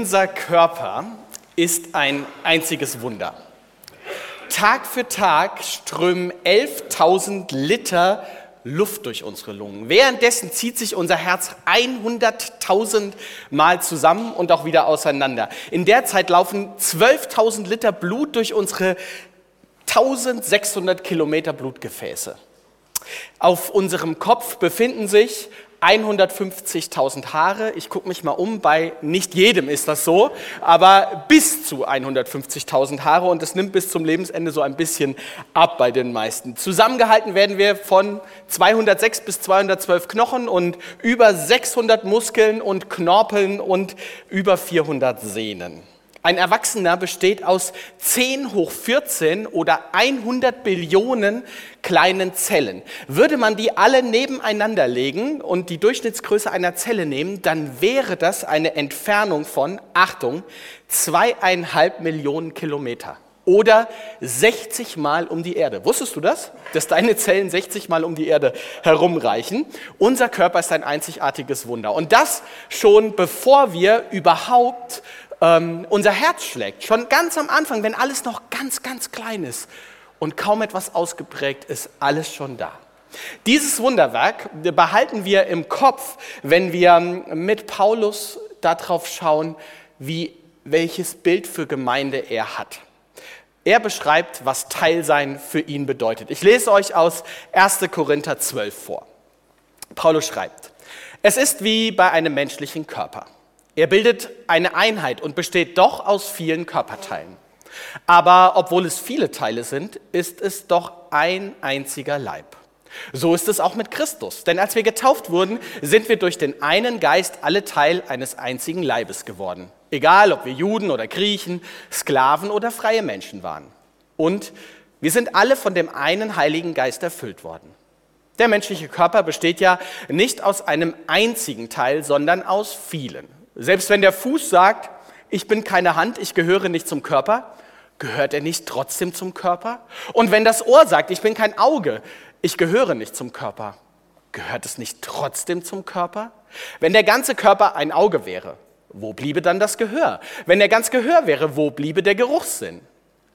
Unser Körper ist ein einziges Wunder. Tag für Tag strömen 11.000 Liter Luft durch unsere Lungen. Währenddessen zieht sich unser Herz 100.000 Mal zusammen und auch wieder auseinander. In der Zeit laufen 12.000 Liter Blut durch unsere 1600 Kilometer Blutgefäße. Auf unserem Kopf befinden sich 150.000 Haare. Ich gucke mich mal um, bei nicht jedem ist das so, aber bis zu 150.000 Haare und es nimmt bis zum Lebensende so ein bisschen ab bei den meisten. Zusammengehalten werden wir von 206 bis 212 Knochen und über 600 Muskeln und Knorpeln und über 400 Sehnen. Ein Erwachsener besteht aus 10 hoch 14 oder 100 Billionen kleinen Zellen. Würde man die alle nebeneinander legen und die Durchschnittsgröße einer Zelle nehmen, dann wäre das eine Entfernung von, Achtung, zweieinhalb Millionen Kilometer oder 60 Mal um die Erde. Wusstest du das? Dass deine Zellen 60 Mal um die Erde herumreichen. Unser Körper ist ein einzigartiges Wunder. Und das schon bevor wir überhaupt ähm, unser Herz schlägt. Schon ganz am Anfang, wenn alles noch ganz, ganz klein ist und kaum etwas ausgeprägt ist, alles schon da. Dieses Wunderwerk behalten wir im Kopf, wenn wir mit Paulus darauf schauen, wie, welches Bild für Gemeinde er hat. Er beschreibt, was Teilsein für ihn bedeutet. Ich lese euch aus 1. Korinther 12 vor. Paulus schreibt, es ist wie bei einem menschlichen Körper. Er bildet eine Einheit und besteht doch aus vielen Körperteilen. Aber obwohl es viele Teile sind, ist es doch ein einziger Leib. So ist es auch mit Christus. Denn als wir getauft wurden, sind wir durch den einen Geist alle Teil eines einzigen Leibes geworden. Egal, ob wir Juden oder Griechen, Sklaven oder freie Menschen waren. Und wir sind alle von dem einen Heiligen Geist erfüllt worden. Der menschliche Körper besteht ja nicht aus einem einzigen Teil, sondern aus vielen. Selbst wenn der Fuß sagt, ich bin keine Hand, ich gehöre nicht zum Körper, gehört er nicht trotzdem zum Körper? Und wenn das Ohr sagt, ich bin kein Auge, ich gehöre nicht zum Körper, gehört es nicht trotzdem zum Körper? Wenn der ganze Körper ein Auge wäre, wo bliebe dann das Gehör? Wenn der ganz Gehör wäre, wo bliebe der Geruchssinn?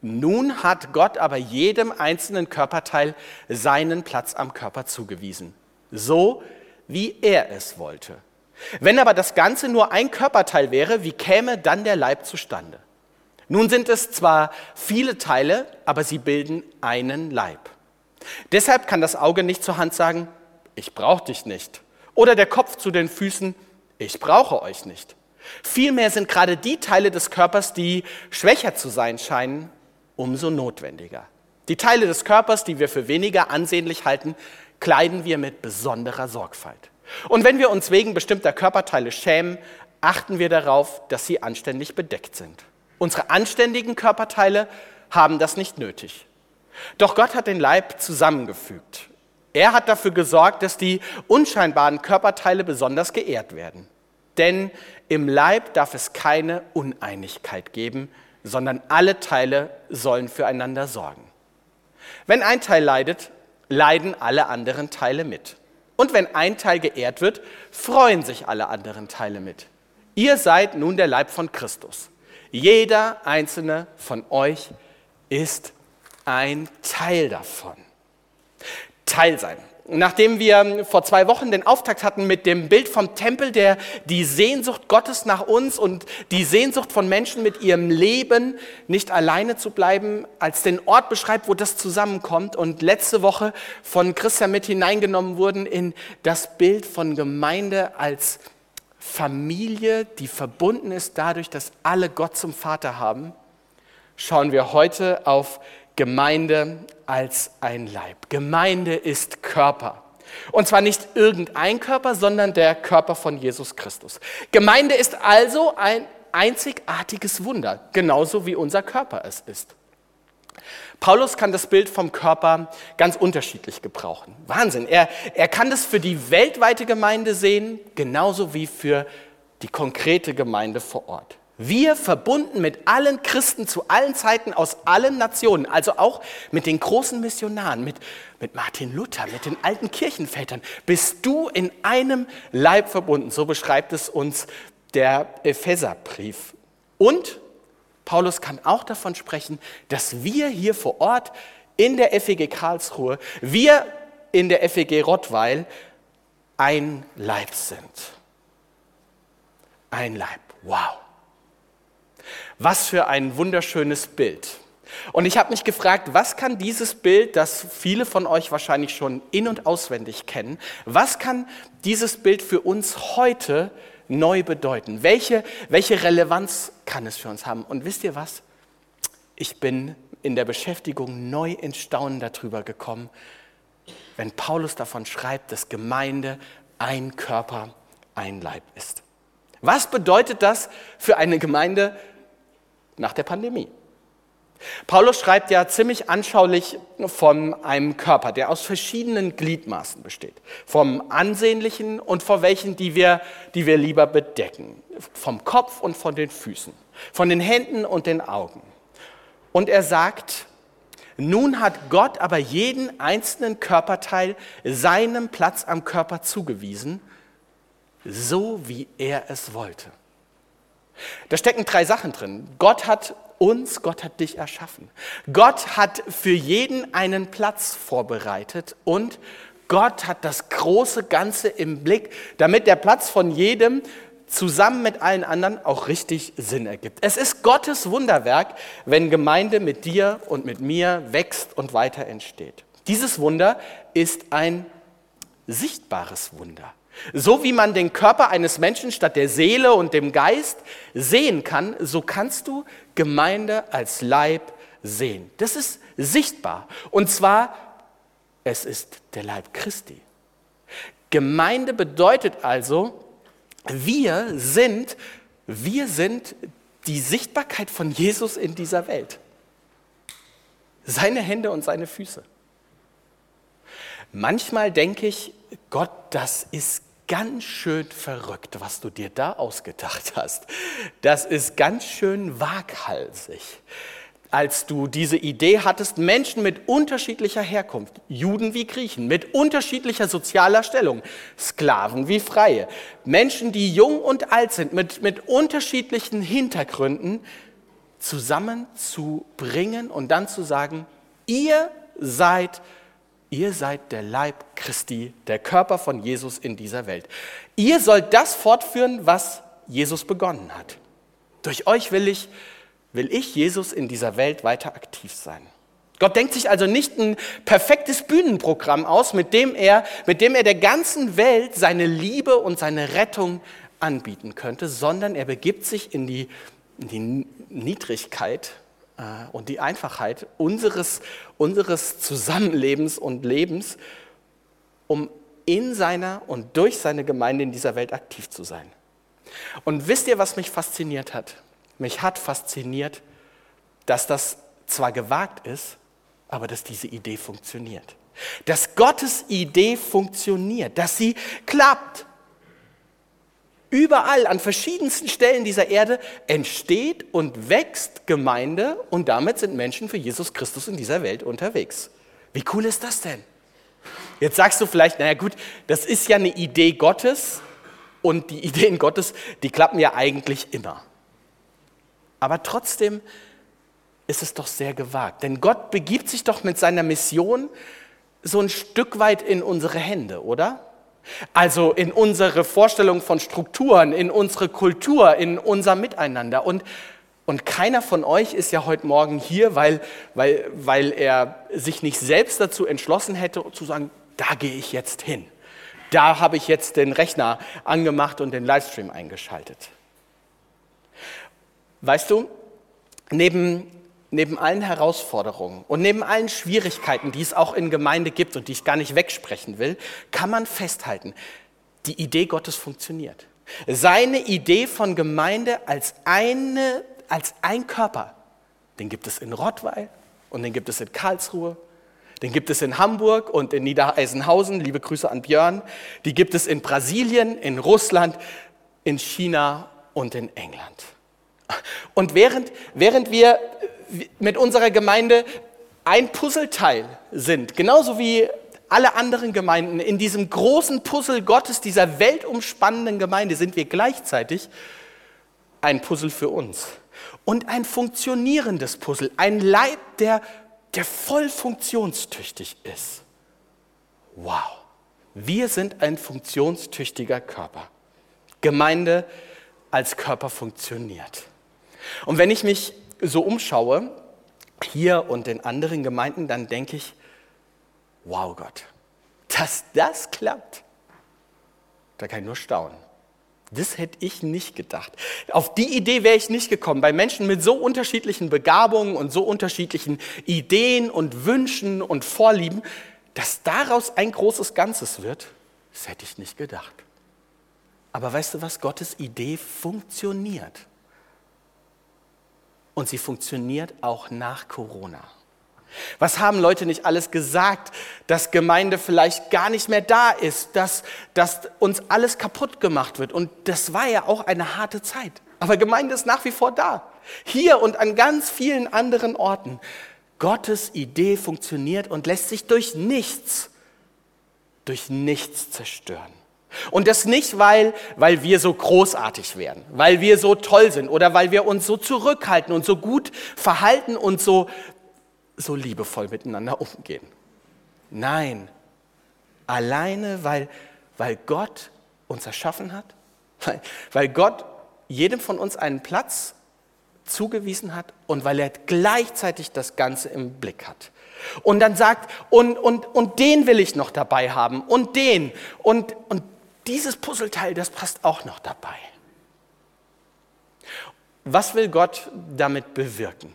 Nun hat Gott aber jedem einzelnen Körperteil seinen Platz am Körper zugewiesen, so wie er es wollte. Wenn aber das Ganze nur ein Körperteil wäre, wie käme dann der Leib zustande? Nun sind es zwar viele Teile, aber sie bilden einen Leib. Deshalb kann das Auge nicht zur Hand sagen, ich brauche dich nicht. Oder der Kopf zu den Füßen, ich brauche euch nicht. Vielmehr sind gerade die Teile des Körpers, die schwächer zu sein scheinen, umso notwendiger. Die Teile des Körpers, die wir für weniger ansehnlich halten, kleiden wir mit besonderer Sorgfalt. Und wenn wir uns wegen bestimmter Körperteile schämen, achten wir darauf, dass sie anständig bedeckt sind. Unsere anständigen Körperteile haben das nicht nötig. Doch Gott hat den Leib zusammengefügt. Er hat dafür gesorgt, dass die unscheinbaren Körperteile besonders geehrt werden. Denn im Leib darf es keine Uneinigkeit geben, sondern alle Teile sollen füreinander sorgen. Wenn ein Teil leidet, leiden alle anderen Teile mit. Und wenn ein Teil geehrt wird, freuen sich alle anderen Teile mit. Ihr seid nun der Leib von Christus. Jeder einzelne von euch ist ein Teil davon. Teil sein. Nachdem wir vor zwei Wochen den Auftakt hatten mit dem Bild vom Tempel, der die Sehnsucht Gottes nach uns und die Sehnsucht von Menschen mit ihrem Leben nicht alleine zu bleiben, als den Ort beschreibt, wo das zusammenkommt und letzte Woche von Christian mit hineingenommen wurden in das Bild von Gemeinde als Familie, die verbunden ist dadurch, dass alle Gott zum Vater haben, schauen wir heute auf Gemeinde als ein Leib. Gemeinde ist Körper. Und zwar nicht irgendein Körper, sondern der Körper von Jesus Christus. Gemeinde ist also ein einzigartiges Wunder, genauso wie unser Körper es ist. Paulus kann das Bild vom Körper ganz unterschiedlich gebrauchen. Wahnsinn. Er, er kann das für die weltweite Gemeinde sehen, genauso wie für die konkrete Gemeinde vor Ort. Wir verbunden mit allen Christen zu allen Zeiten aus allen Nationen, also auch mit den großen Missionaren, mit, mit Martin Luther, mit den alten Kirchenvätern, bist du in einem Leib verbunden. So beschreibt es uns der Epheserbrief. Und Paulus kann auch davon sprechen, dass wir hier vor Ort in der FEG Karlsruhe, wir in der FEG Rottweil ein Leib sind. Ein Leib. Wow. Was für ein wunderschönes Bild. Und ich habe mich gefragt, was kann dieses Bild, das viele von euch wahrscheinlich schon in und auswendig kennen, was kann dieses Bild für uns heute neu bedeuten? Welche, welche Relevanz kann es für uns haben? Und wisst ihr was? Ich bin in der Beschäftigung neu ins Staunen darüber gekommen, wenn Paulus davon schreibt, dass Gemeinde ein Körper, ein Leib ist. Was bedeutet das für eine Gemeinde nach der Pandemie? Paulus schreibt ja ziemlich anschaulich von einem Körper, der aus verschiedenen Gliedmaßen besteht. Vom ansehnlichen und vor welchen, die wir, die wir lieber bedecken. Vom Kopf und von den Füßen. Von den Händen und den Augen. Und er sagt, nun hat Gott aber jeden einzelnen Körperteil seinem Platz am Körper zugewiesen, so wie er es wollte. Da stecken drei Sachen drin. Gott hat uns, Gott hat dich erschaffen. Gott hat für jeden einen Platz vorbereitet und Gott hat das große Ganze im Blick, damit der Platz von jedem zusammen mit allen anderen auch richtig Sinn ergibt. Es ist Gottes Wunderwerk, wenn Gemeinde mit dir und mit mir wächst und weiter entsteht. Dieses Wunder ist ein sichtbares Wunder. So wie man den Körper eines Menschen statt der Seele und dem Geist sehen kann, so kannst du Gemeinde als Leib sehen. Das ist sichtbar. Und zwar, es ist der Leib Christi. Gemeinde bedeutet also, wir sind, wir sind die Sichtbarkeit von Jesus in dieser Welt. Seine Hände und seine Füße. Manchmal denke ich, Gott, das ist ganz schön verrückt, was du dir da ausgedacht hast. Das ist ganz schön waghalsig. Als du diese Idee hattest, Menschen mit unterschiedlicher Herkunft, Juden wie Griechen, mit unterschiedlicher sozialer Stellung, Sklaven wie Freie, Menschen, die jung und alt sind, mit, mit unterschiedlichen Hintergründen, zusammenzubringen und dann zu sagen, ihr seid Ihr seid der Leib Christi, der Körper von Jesus in dieser Welt. Ihr sollt das fortführen, was Jesus begonnen hat. Durch euch will ich, will ich Jesus in dieser Welt weiter aktiv sein. Gott denkt sich also nicht ein perfektes Bühnenprogramm aus, mit dem er, mit dem er der ganzen Welt seine Liebe und seine Rettung anbieten könnte, sondern er begibt sich in die, in die Niedrigkeit und die Einfachheit unseres, unseres Zusammenlebens und Lebens, um in seiner und durch seine Gemeinde in dieser Welt aktiv zu sein. Und wisst ihr, was mich fasziniert hat? Mich hat fasziniert, dass das zwar gewagt ist, aber dass diese Idee funktioniert. Dass Gottes Idee funktioniert, dass sie klappt, Überall an verschiedensten Stellen dieser Erde entsteht und wächst Gemeinde und damit sind Menschen für Jesus Christus in dieser Welt unterwegs. Wie cool ist das denn? Jetzt sagst du vielleicht, naja gut, das ist ja eine Idee Gottes und die Ideen Gottes, die klappen ja eigentlich immer. Aber trotzdem ist es doch sehr gewagt, denn Gott begibt sich doch mit seiner Mission so ein Stück weit in unsere Hände, oder? Also in unsere Vorstellung von Strukturen, in unsere Kultur, in unser Miteinander. Und, und keiner von euch ist ja heute Morgen hier, weil, weil, weil er sich nicht selbst dazu entschlossen hätte, zu sagen, da gehe ich jetzt hin. Da habe ich jetzt den Rechner angemacht und den Livestream eingeschaltet. Weißt du, neben neben allen Herausforderungen und neben allen Schwierigkeiten, die es auch in Gemeinde gibt und die ich gar nicht wegsprechen will, kann man festhalten, die Idee Gottes funktioniert. Seine Idee von Gemeinde als, eine, als ein Körper, den gibt es in Rottweil und den gibt es in Karlsruhe, den gibt es in Hamburg und in Niedereisenhausen, liebe Grüße an Björn, die gibt es in Brasilien, in Russland, in China und in England. Und während, während wir mit unserer Gemeinde ein Puzzleteil sind, genauso wie alle anderen Gemeinden in diesem großen Puzzle Gottes, dieser weltumspannenden Gemeinde, sind wir gleichzeitig ein Puzzle für uns. und ein funktionierendes Puzzle, ein Leib, der, der voll funktionstüchtig ist. Wow, wir sind ein funktionstüchtiger Körper. Gemeinde als Körper funktioniert. Und wenn ich mich so umschaue, hier und in anderen Gemeinden, dann denke ich, wow Gott, dass das klappt, da kann ich nur staunen. Das hätte ich nicht gedacht. Auf die Idee wäre ich nicht gekommen. Bei Menschen mit so unterschiedlichen Begabungen und so unterschiedlichen Ideen und Wünschen und Vorlieben, dass daraus ein großes Ganzes wird, das hätte ich nicht gedacht. Aber weißt du was? Gottes Idee funktioniert. Und sie funktioniert auch nach Corona. Was haben Leute nicht alles gesagt, dass Gemeinde vielleicht gar nicht mehr da ist, dass, dass uns alles kaputt gemacht wird. Und das war ja auch eine harte Zeit. Aber Gemeinde ist nach wie vor da. Hier und an ganz vielen anderen Orten. Gottes Idee funktioniert und lässt sich durch nichts, durch nichts zerstören. Und das nicht, weil, weil wir so großartig werden, weil wir so toll sind oder weil wir uns so zurückhalten und so gut verhalten und so, so liebevoll miteinander umgehen. Nein, alleine, weil, weil Gott uns erschaffen hat, weil, weil Gott jedem von uns einen Platz zugewiesen hat und weil er gleichzeitig das Ganze im Blick hat. Und dann sagt, und, und, und den will ich noch dabei haben und den und, und dieses Puzzleteil, das passt auch noch dabei. Was will Gott damit bewirken?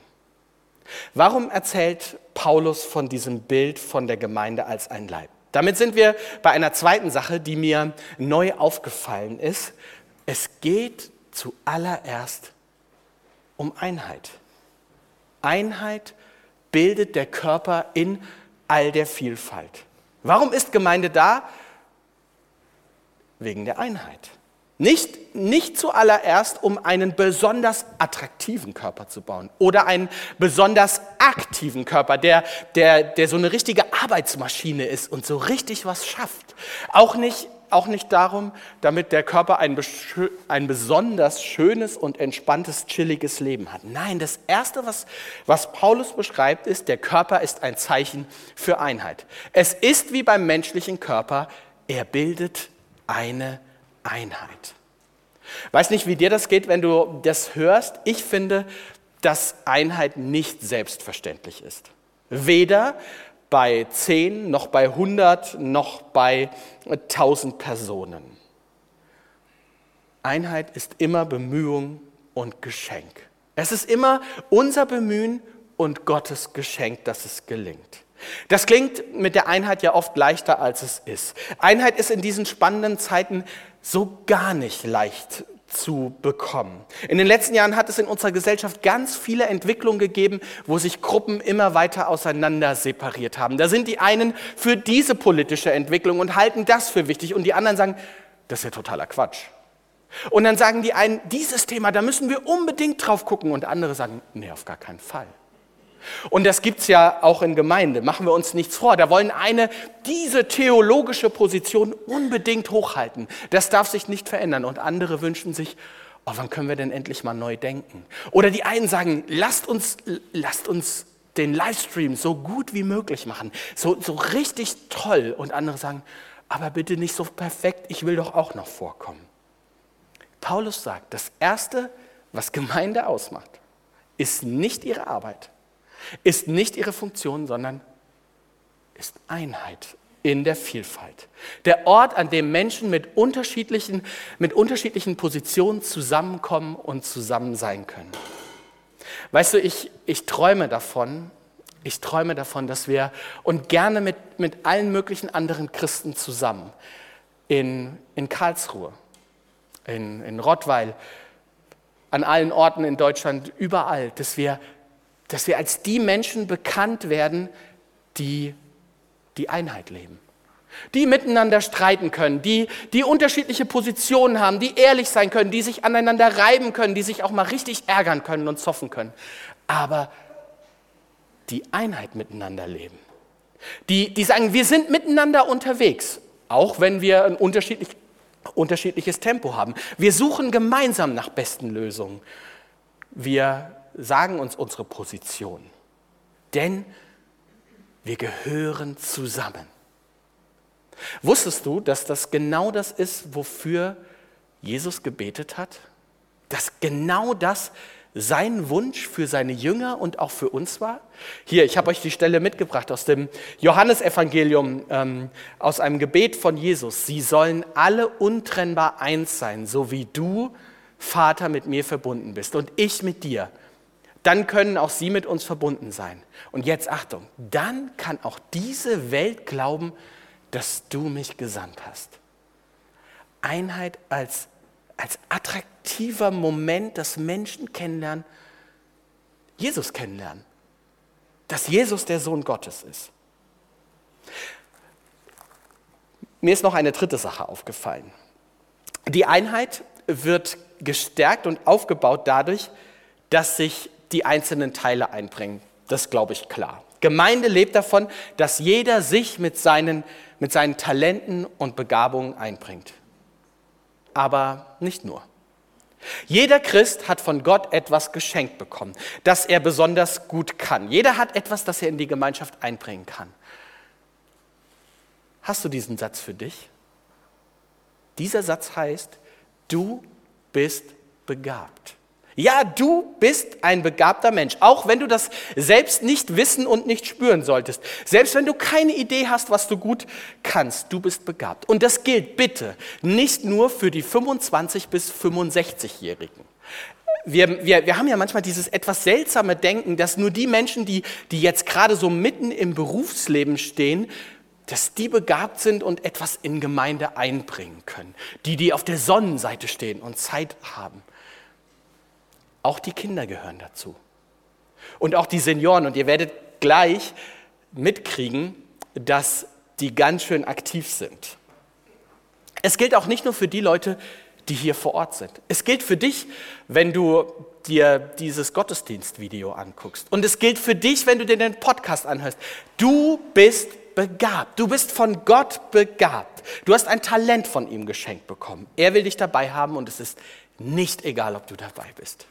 Warum erzählt Paulus von diesem Bild von der Gemeinde als ein Leib? Damit sind wir bei einer zweiten Sache, die mir neu aufgefallen ist. Es geht zuallererst um Einheit. Einheit bildet der Körper in all der Vielfalt. Warum ist Gemeinde da? Wegen der Einheit. Nicht, nicht zuallererst, um einen besonders attraktiven Körper zu bauen oder einen besonders aktiven Körper, der, der, der so eine richtige Arbeitsmaschine ist und so richtig was schafft. Auch nicht, auch nicht darum, damit der Körper ein, ein besonders schönes und entspanntes, chilliges Leben hat. Nein, das Erste, was, was Paulus beschreibt, ist, der Körper ist ein Zeichen für Einheit. Es ist wie beim menschlichen Körper, er bildet eine Einheit. Weiß nicht, wie dir das geht, wenn du das hörst. Ich finde, dass Einheit nicht selbstverständlich ist. Weder bei 10, noch bei 100, noch bei 1000 Personen. Einheit ist immer Bemühung und Geschenk. Es ist immer unser Bemühen und Gottes Geschenk, dass es gelingt. Das klingt mit der Einheit ja oft leichter, als es ist. Einheit ist in diesen spannenden Zeiten so gar nicht leicht zu bekommen. In den letzten Jahren hat es in unserer Gesellschaft ganz viele Entwicklungen gegeben, wo sich Gruppen immer weiter auseinander separiert haben. Da sind die einen für diese politische Entwicklung und halten das für wichtig und die anderen sagen, das ist ja totaler Quatsch. Und dann sagen die einen, dieses Thema, da müssen wir unbedingt drauf gucken und andere sagen, nee, auf gar keinen Fall. Und das gibt es ja auch in Gemeinde, machen wir uns nichts vor. Da wollen eine diese theologische Position unbedingt hochhalten. Das darf sich nicht verändern. Und andere wünschen sich, oh, wann können wir denn endlich mal neu denken? Oder die einen sagen, lasst uns, lasst uns den Livestream so gut wie möglich machen, so, so richtig toll. Und andere sagen, aber bitte nicht so perfekt, ich will doch auch noch vorkommen. Paulus sagt, das Erste, was Gemeinde ausmacht, ist nicht ihre Arbeit, ist nicht ihre Funktion, sondern ist Einheit in der Vielfalt. Der Ort, an dem Menschen mit unterschiedlichen, mit unterschiedlichen Positionen zusammenkommen und zusammen sein können. Weißt du, ich, ich träume davon, ich träume davon, dass wir und gerne mit, mit allen möglichen anderen Christen zusammen in, in Karlsruhe, in, in Rottweil, an allen Orten in Deutschland, überall, dass wir dass wir als die Menschen bekannt werden, die die Einheit leben. Die miteinander streiten können, die, die unterschiedliche Positionen haben, die ehrlich sein können, die sich aneinander reiben können, die sich auch mal richtig ärgern können und zoffen können. Aber die Einheit miteinander leben. Die, die sagen, wir sind miteinander unterwegs, auch wenn wir ein unterschiedlich, unterschiedliches Tempo haben. Wir suchen gemeinsam nach besten Lösungen. Wir sagen uns unsere Position. Denn wir gehören zusammen. Wusstest du, dass das genau das ist, wofür Jesus gebetet hat? Dass genau das sein Wunsch für seine Jünger und auch für uns war? Hier, ich habe euch die Stelle mitgebracht aus dem Johannesevangelium, ähm, aus einem Gebet von Jesus. Sie sollen alle untrennbar eins sein, so wie du, Vater, mit mir verbunden bist und ich mit dir. Dann können auch sie mit uns verbunden sein. Und jetzt Achtung, dann kann auch diese Welt glauben, dass du mich gesandt hast. Einheit als, als attraktiver Moment, dass Menschen kennenlernen, Jesus kennenlernen. Dass Jesus der Sohn Gottes ist. Mir ist noch eine dritte Sache aufgefallen. Die Einheit wird gestärkt und aufgebaut dadurch, dass sich die einzelnen Teile einbringen. Das glaube ich klar. Gemeinde lebt davon, dass jeder sich mit seinen, mit seinen Talenten und Begabungen einbringt. Aber nicht nur. Jeder Christ hat von Gott etwas geschenkt bekommen, das er besonders gut kann. Jeder hat etwas, das er in die Gemeinschaft einbringen kann. Hast du diesen Satz für dich? Dieser Satz heißt, du bist begabt. Ja, du bist ein begabter Mensch, auch wenn du das selbst nicht wissen und nicht spüren solltest. Selbst wenn du keine Idee hast, was du gut kannst, du bist begabt. Und das gilt bitte nicht nur für die 25 bis 65-Jährigen. Wir, wir, wir haben ja manchmal dieses etwas seltsame Denken, dass nur die Menschen, die, die jetzt gerade so mitten im Berufsleben stehen, dass die begabt sind und etwas in Gemeinde einbringen können. Die, die auf der Sonnenseite stehen und Zeit haben. Auch die Kinder gehören dazu. Und auch die Senioren. Und ihr werdet gleich mitkriegen, dass die ganz schön aktiv sind. Es gilt auch nicht nur für die Leute, die hier vor Ort sind. Es gilt für dich, wenn du dir dieses Gottesdienstvideo anguckst. Und es gilt für dich, wenn du dir den Podcast anhörst. Du bist begabt. Du bist von Gott begabt. Du hast ein Talent von ihm geschenkt bekommen. Er will dich dabei haben und es ist nicht egal, ob du dabei bist.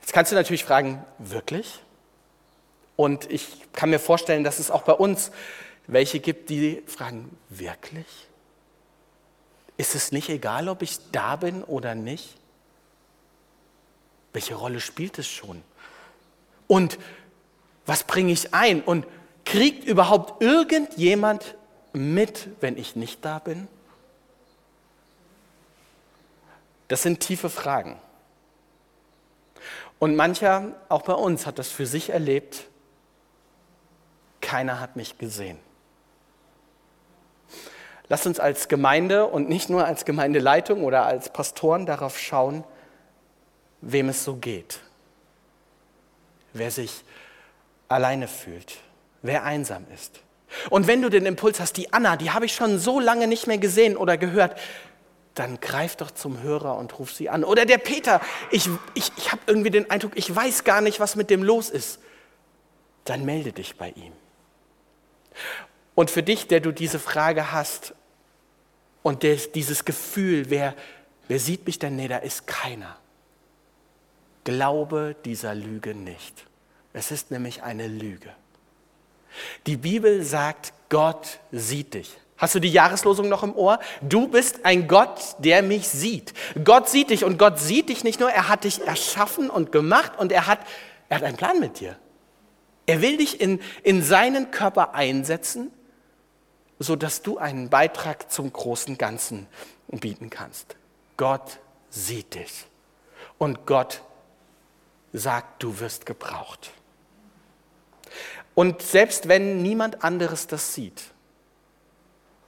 Jetzt kannst du natürlich fragen, wirklich? Und ich kann mir vorstellen, dass es auch bei uns welche gibt, die fragen, wirklich? Ist es nicht egal, ob ich da bin oder nicht? Welche Rolle spielt es schon? Und was bringe ich ein? Und kriegt überhaupt irgendjemand mit, wenn ich nicht da bin? Das sind tiefe Fragen. Und mancher, auch bei uns, hat das für sich erlebt, keiner hat mich gesehen. Lasst uns als Gemeinde und nicht nur als Gemeindeleitung oder als Pastoren darauf schauen, wem es so geht. Wer sich alleine fühlt, wer einsam ist. Und wenn du den Impuls hast, die Anna, die habe ich schon so lange nicht mehr gesehen oder gehört, dann greif doch zum Hörer und ruf sie an. Oder der Peter, ich, ich, ich habe irgendwie den Eindruck, ich weiß gar nicht, was mit dem los ist. Dann melde dich bei ihm. Und für dich, der du diese Frage hast und der, dieses Gefühl, wer, wer sieht mich denn? Nee, da ist keiner. Glaube dieser Lüge nicht. Es ist nämlich eine Lüge. Die Bibel sagt, Gott sieht dich. Hast du die Jahreslosung noch im Ohr? Du bist ein Gott, der mich sieht. Gott sieht dich und Gott sieht dich nicht nur, er hat dich erschaffen und gemacht und er hat, er hat einen Plan mit dir. Er will dich in, in seinen Körper einsetzen, sodass du einen Beitrag zum großen Ganzen bieten kannst. Gott sieht dich und Gott sagt, du wirst gebraucht. Und selbst wenn niemand anderes das sieht,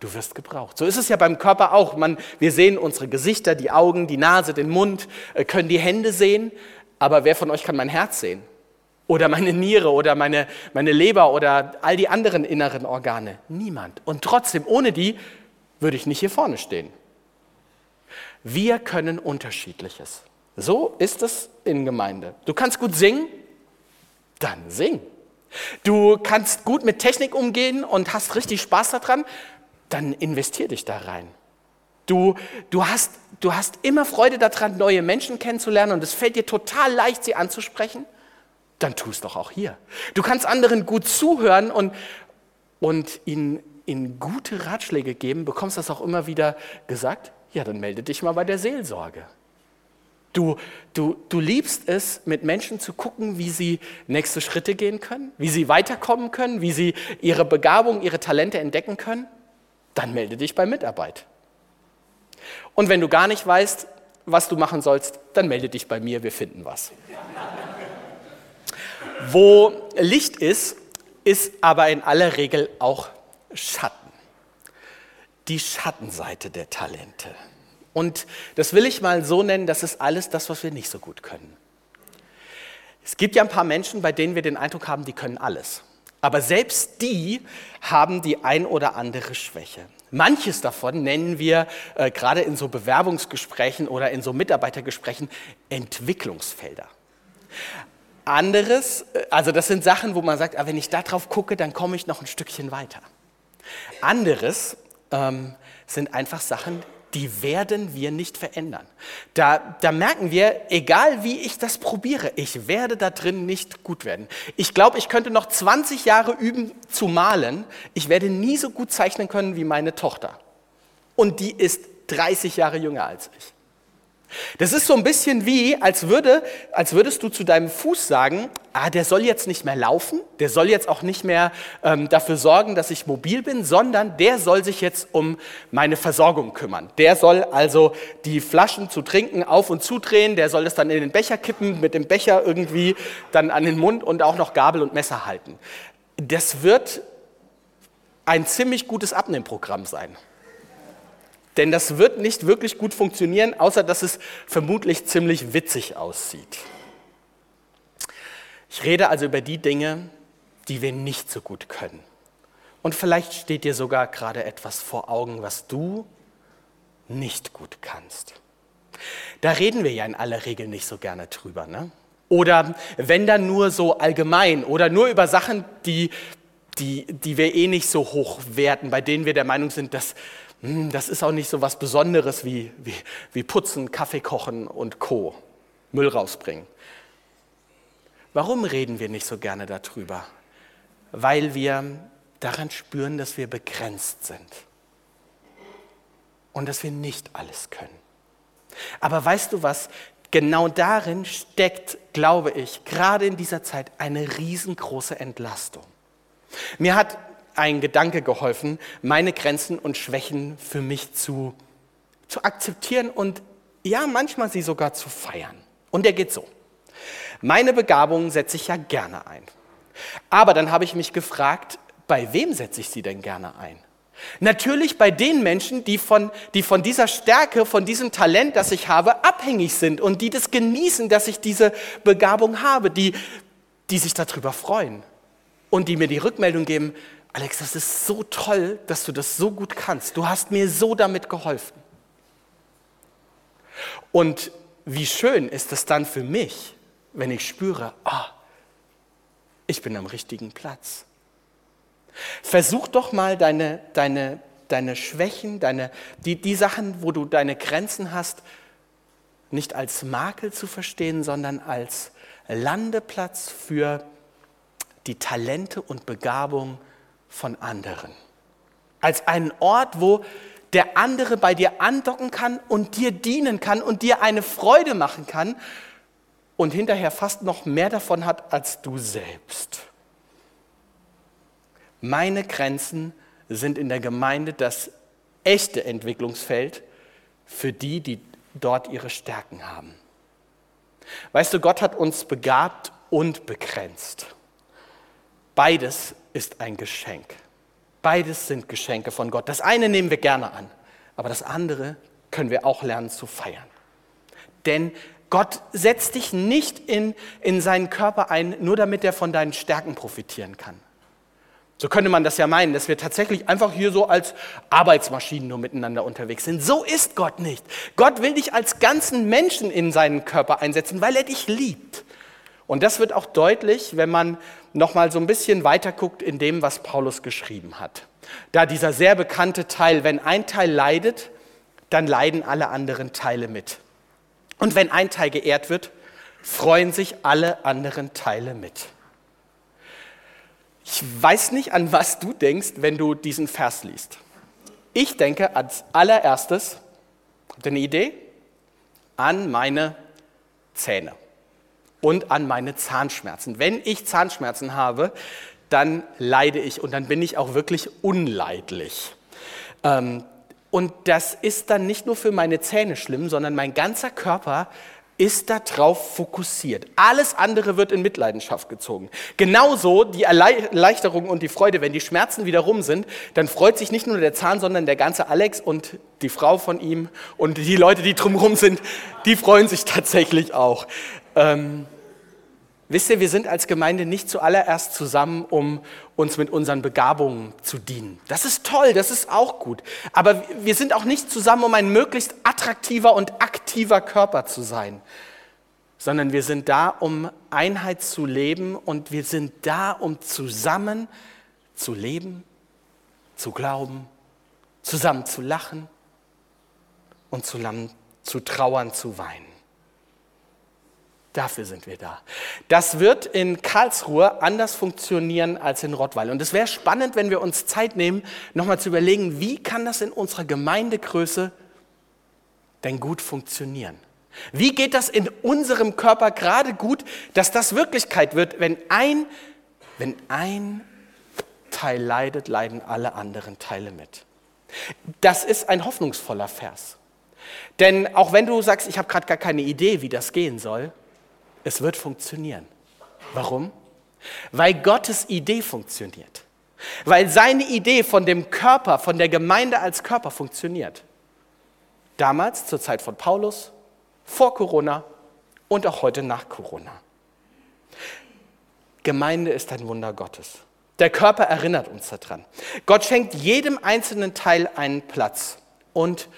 Du wirst gebraucht. So ist es ja beim Körper auch. Man, wir sehen unsere Gesichter, die Augen, die Nase, den Mund, äh, können die Hände sehen, aber wer von euch kann mein Herz sehen? Oder meine Niere oder meine, meine Leber oder all die anderen inneren Organe? Niemand. Und trotzdem, ohne die würde ich nicht hier vorne stehen. Wir können unterschiedliches. So ist es in Gemeinde. Du kannst gut singen, dann sing. Du kannst gut mit Technik umgehen und hast richtig Spaß daran, dann investier dich da rein. Du, du, hast, du hast immer Freude daran, neue Menschen kennenzulernen und es fällt dir total leicht, sie anzusprechen. Dann tu es doch auch hier. Du kannst anderen gut zuhören und, und ihnen, ihnen gute Ratschläge geben. Bekommst das auch immer wieder gesagt? Ja, dann melde dich mal bei der Seelsorge. Du, du, du liebst es, mit Menschen zu gucken, wie sie nächste Schritte gehen können, wie sie weiterkommen können, wie sie ihre Begabung, ihre Talente entdecken können. Dann melde dich bei Mitarbeit. Und wenn du gar nicht weißt, was du machen sollst, dann melde dich bei mir, wir finden was. Wo Licht ist, ist aber in aller Regel auch Schatten. Die Schattenseite der Talente. Und das will ich mal so nennen, das ist alles das, was wir nicht so gut können. Es gibt ja ein paar Menschen, bei denen wir den Eindruck haben, die können alles. Aber selbst die haben die ein oder andere Schwäche. Manches davon nennen wir äh, gerade in so Bewerbungsgesprächen oder in so Mitarbeitergesprächen Entwicklungsfelder. Anderes, äh, also das sind Sachen, wo man sagt, ah, wenn ich da drauf gucke, dann komme ich noch ein Stückchen weiter. Anderes ähm, sind einfach Sachen, die werden wir nicht verändern. Da, da merken wir, egal wie ich das probiere, ich werde da drin nicht gut werden. Ich glaube, ich könnte noch 20 Jahre üben zu malen. Ich werde nie so gut zeichnen können wie meine Tochter. Und die ist 30 Jahre jünger als ich. Das ist so ein bisschen wie, als, würde, als würdest du zu deinem Fuß sagen, ah, der soll jetzt nicht mehr laufen, der soll jetzt auch nicht mehr ähm, dafür sorgen, dass ich mobil bin, sondern der soll sich jetzt um meine Versorgung kümmern. Der soll also die Flaschen zu trinken auf und zudrehen, der soll es dann in den Becher kippen, mit dem Becher irgendwie dann an den Mund und auch noch Gabel und Messer halten. Das wird ein ziemlich gutes Abnehmprogramm sein. Denn das wird nicht wirklich gut funktionieren, außer dass es vermutlich ziemlich witzig aussieht. Ich rede also über die Dinge, die wir nicht so gut können. Und vielleicht steht dir sogar gerade etwas vor Augen, was du nicht gut kannst. Da reden wir ja in aller Regel nicht so gerne drüber. Ne? Oder wenn dann nur so allgemein oder nur über Sachen, die, die, die wir eh nicht so hoch werten, bei denen wir der Meinung sind, dass das ist auch nicht so was Besonderes wie, wie, wie Putzen, Kaffee kochen und Co. Müll rausbringen. Warum reden wir nicht so gerne darüber? Weil wir daran spüren, dass wir begrenzt sind und dass wir nicht alles können. Aber weißt du was? Genau darin steckt, glaube ich, gerade in dieser Zeit eine riesengroße Entlastung. Mir hat ein Gedanke geholfen, meine Grenzen und Schwächen für mich zu, zu akzeptieren und ja, manchmal sie sogar zu feiern. Und der geht so. Meine Begabungen setze ich ja gerne ein. Aber dann habe ich mich gefragt, bei wem setze ich sie denn gerne ein? Natürlich bei den Menschen, die von, die von dieser Stärke, von diesem Talent, das ich habe, abhängig sind und die das genießen, dass ich diese Begabung habe, die, die sich darüber freuen und die mir die Rückmeldung geben, Alex, das ist so toll, dass du das so gut kannst. Du hast mir so damit geholfen. Und wie schön ist es dann für mich, wenn ich spüre, ah, ich bin am richtigen Platz. Versuch doch mal deine, deine, deine Schwächen, deine, die, die Sachen, wo du deine Grenzen hast, nicht als Makel zu verstehen, sondern als Landeplatz für die Talente und Begabung von anderen. Als einen Ort, wo der andere bei dir andocken kann und dir dienen kann und dir eine Freude machen kann und hinterher fast noch mehr davon hat als du selbst. Meine Grenzen sind in der Gemeinde das echte Entwicklungsfeld für die, die dort ihre Stärken haben. Weißt du, Gott hat uns begabt und begrenzt. Beides ist ein Geschenk. Beides sind Geschenke von Gott. Das eine nehmen wir gerne an, aber das andere können wir auch lernen zu feiern. Denn Gott setzt dich nicht in, in seinen Körper ein, nur damit er von deinen Stärken profitieren kann. So könnte man das ja meinen, dass wir tatsächlich einfach hier so als Arbeitsmaschinen nur miteinander unterwegs sind. So ist Gott nicht. Gott will dich als ganzen Menschen in seinen Körper einsetzen, weil er dich liebt. Und das wird auch deutlich, wenn man noch mal so ein bisschen weiter guckt in dem, was Paulus geschrieben hat. Da dieser sehr bekannte Teil, wenn ein Teil leidet, dann leiden alle anderen Teile mit. Und wenn ein Teil geehrt wird, freuen sich alle anderen Teile mit. Ich weiß nicht, an was du denkst, wenn du diesen Vers liest. Ich denke als allererstes, habt ihr eine Idee? An meine Zähne und an meine Zahnschmerzen. Wenn ich Zahnschmerzen habe, dann leide ich und dann bin ich auch wirklich unleidlich. Ähm, und das ist dann nicht nur für meine Zähne schlimm, sondern mein ganzer Körper ist darauf fokussiert. Alles andere wird in Mitleidenschaft gezogen. Genauso die Erleichterung und die Freude, wenn die Schmerzen wieder rum sind, dann freut sich nicht nur der Zahn, sondern der ganze Alex und die Frau von ihm und die Leute, die drumherum sind, die freuen sich tatsächlich auch. Ähm, Wisst ihr, wir sind als Gemeinde nicht zuallererst zusammen, um uns mit unseren Begabungen zu dienen. Das ist toll, das ist auch gut. Aber wir sind auch nicht zusammen, um ein möglichst attraktiver und aktiver Körper zu sein, sondern wir sind da, um Einheit zu leben und wir sind da, um zusammen zu leben, zu glauben, zusammen zu lachen und zusammen zu trauern, zu weinen. Dafür sind wir da. Das wird in Karlsruhe anders funktionieren als in Rottweil. Und es wäre spannend, wenn wir uns Zeit nehmen, nochmal zu überlegen, wie kann das in unserer Gemeindegröße denn gut funktionieren? Wie geht das in unserem Körper gerade gut, dass das Wirklichkeit wird, wenn ein, wenn ein Teil leidet, leiden alle anderen Teile mit. Das ist ein hoffnungsvoller Vers. Denn auch wenn du sagst, ich habe gerade gar keine Idee, wie das gehen soll, es wird funktionieren. Warum? Weil Gottes Idee funktioniert. Weil seine Idee von dem Körper, von der Gemeinde als Körper funktioniert. Damals, zur Zeit von Paulus, vor Corona und auch heute nach Corona. Gemeinde ist ein Wunder Gottes. Der Körper erinnert uns daran. Gott schenkt jedem einzelnen Teil einen Platz und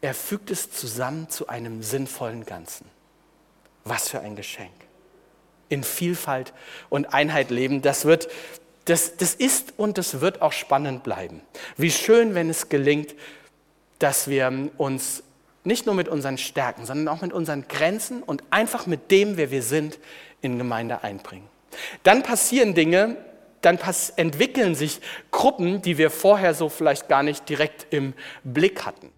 er fügt es zusammen zu einem sinnvollen Ganzen. Was für ein Geschenk. In Vielfalt und Einheit leben, das wird, das, das ist und das wird auch spannend bleiben. Wie schön, wenn es gelingt, dass wir uns nicht nur mit unseren Stärken, sondern auch mit unseren Grenzen und einfach mit dem, wer wir sind, in Gemeinde einbringen. Dann passieren Dinge, dann pass entwickeln sich Gruppen, die wir vorher so vielleicht gar nicht direkt im Blick hatten.